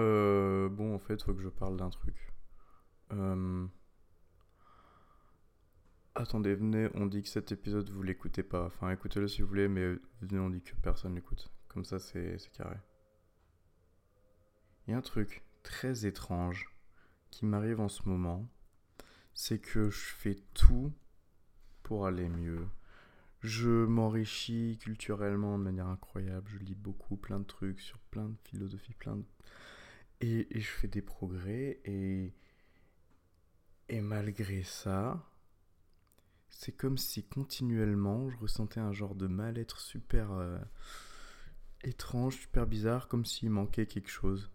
Euh, bon, en fait, faut que je parle d'un truc. Euh, Attendez, venez, on dit que cet épisode vous l'écoutez pas. Enfin, écoutez-le si vous voulez, mais venez, on dit que personne l'écoute. Comme ça, c'est carré. Il y a un truc très étrange qui m'arrive en ce moment. C'est que je fais tout pour aller mieux. Je m'enrichis culturellement de manière incroyable. Je lis beaucoup, plein de trucs sur plein de philosophies, plein de... Et, je fais des progrès. Et, et malgré ça, c'est comme si continuellement je ressentais un genre de mal-être super euh, étrange, super bizarre, comme s'il manquait quelque chose.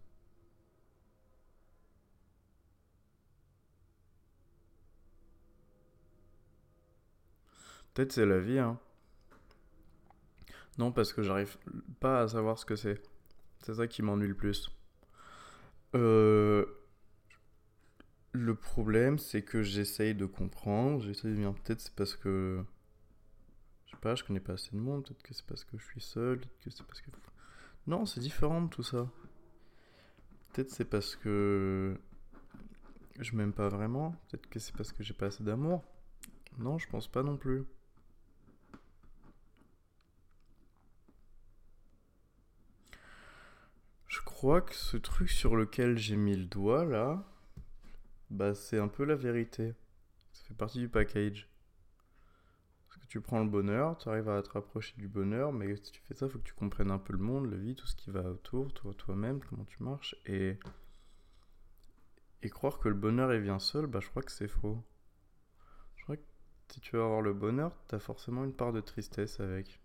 Peut-être c'est la vie, hein. Non, parce que j'arrive pas à savoir ce que c'est. C'est ça qui m'ennuie le plus. Euh, le problème, c'est que j'essaye de comprendre. J'essaye de dire peut-être c'est parce que. Je sais pas, je connais pas assez de monde. Peut-être que c'est parce que je suis seul. Peut-être que c'est parce que. Non, c'est différent de tout ça. Peut-être c'est parce que. Je m'aime pas vraiment. Peut-être que c'est parce que j'ai pas assez d'amour. Non, je pense pas non plus. Je crois que ce truc sur lequel j'ai mis le doigt là, bah c'est un peu la vérité. Ça fait partie du package. Parce que tu prends le bonheur, tu arrives à te rapprocher du bonheur, mais si tu fais ça, il faut que tu comprennes un peu le monde, la vie, tout ce qui va autour, toi, toi-même, comment tu marches. Et, et croire que le bonheur il vient seul, bah je crois que c'est faux. Je crois que si tu veux avoir le bonheur, t'as forcément une part de tristesse avec.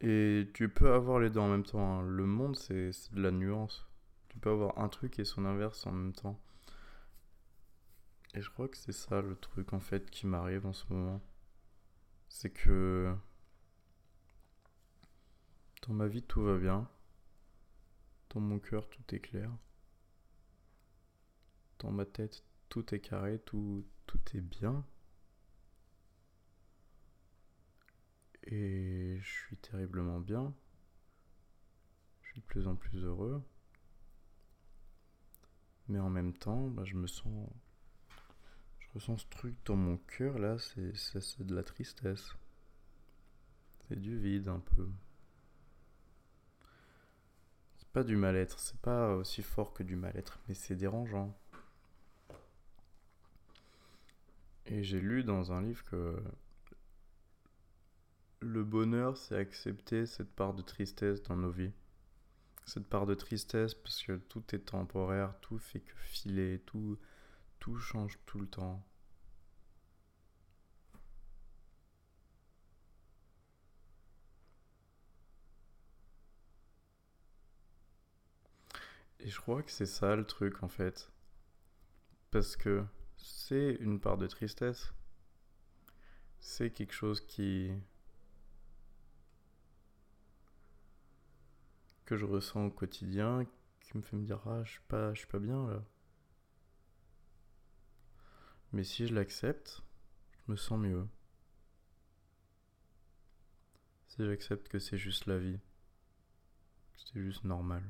Et tu peux avoir les deux en même temps. hein. Le monde, c'est de la nuance. Tu peux avoir un truc et son inverse en même temps. Et je crois que c'est ça le truc en fait qui m'arrive en ce moment. C'est que dans ma vie tout va bien. Dans mon cœur tout est clair. Dans ma tête tout est carré, tout, tout est bien. Et je suis terriblement bien. Je suis de plus en plus heureux. Mais en même temps, bah, je me sens. Je ressens ce truc dans mon cœur là, c'est de la tristesse. C'est du vide un peu. C'est pas du mal-être, c'est pas aussi fort que du mal-être, mais c'est dérangeant. Et j'ai lu dans un livre que le bonheur, c'est accepter cette part de tristesse dans nos vies. Cette part de tristesse parce que tout est temporaire, tout fait que filer, tout, tout change tout le temps. Et je crois que c'est ça le truc en fait. Parce que c'est une part de tristesse. C'est quelque chose qui que je ressens au quotidien qui me fait me dire ah je suis pas je suis pas bien là. Mais si je l'accepte, je me sens mieux. Si j'accepte que c'est juste la vie, que c'est juste normal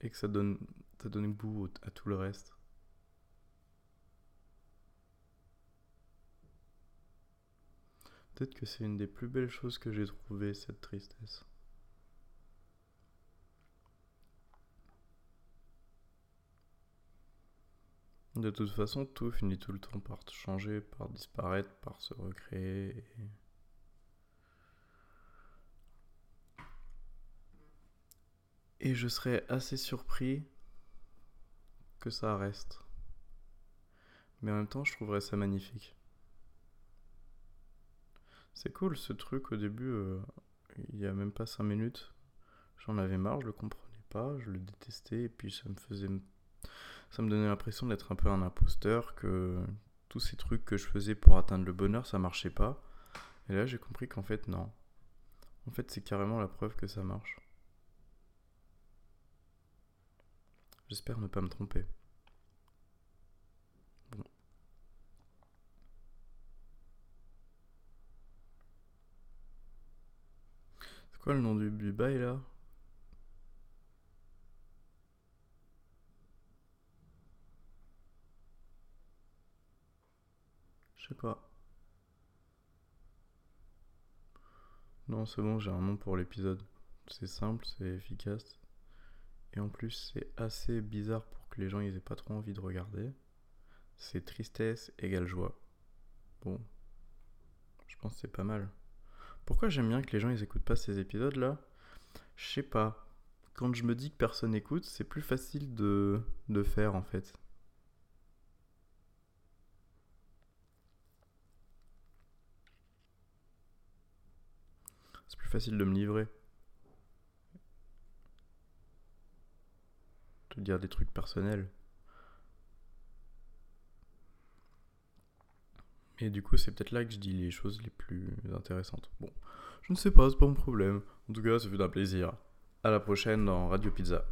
et que ça donne ça donne goût à tout le reste. Peut-être que c'est une des plus belles choses que j'ai trouvées cette tristesse. De toute façon, tout finit tout le temps par changer, par disparaître, par se recréer. Et, je serais assez surpris que ça reste. Mais en même temps, je trouverais ça magnifique. C'est cool ce truc au début, euh, il y a même pas 5 minutes. J'en avais marre, je le comprenais pas, je le détestais, et puis ça me faisait. Ça me donnait l'impression d'être un peu un imposteur, que tous ces trucs que je faisais pour atteindre le bonheur, ça marchait pas. Et là, j'ai compris qu'en fait, non. En fait, c'est carrément la preuve que ça marche. J'espère ne pas me tromper. C'est quoi le nom du, du bail là? Je sais pas. Non, c'est bon, j'ai un nom pour l'épisode. C'est simple, c'est efficace. Et en plus, c'est assez bizarre pour que les gens ils aient pas trop envie de regarder. C'est tristesse égale joie. Bon. Je pense que c'est pas mal. Pourquoi j'aime bien que les gens ils écoutent pas ces épisodes là? Je sais pas. Quand je me dis que personne écoute, c'est plus facile de, de faire en fait. C'est plus facile de me livrer. De dire des trucs personnels. Et du coup, c'est peut-être là que je dis les choses les plus intéressantes. Bon, je ne sais pas, c'est pas mon problème. En tout cas, ça fait un plaisir. À la prochaine dans Radio Pizza.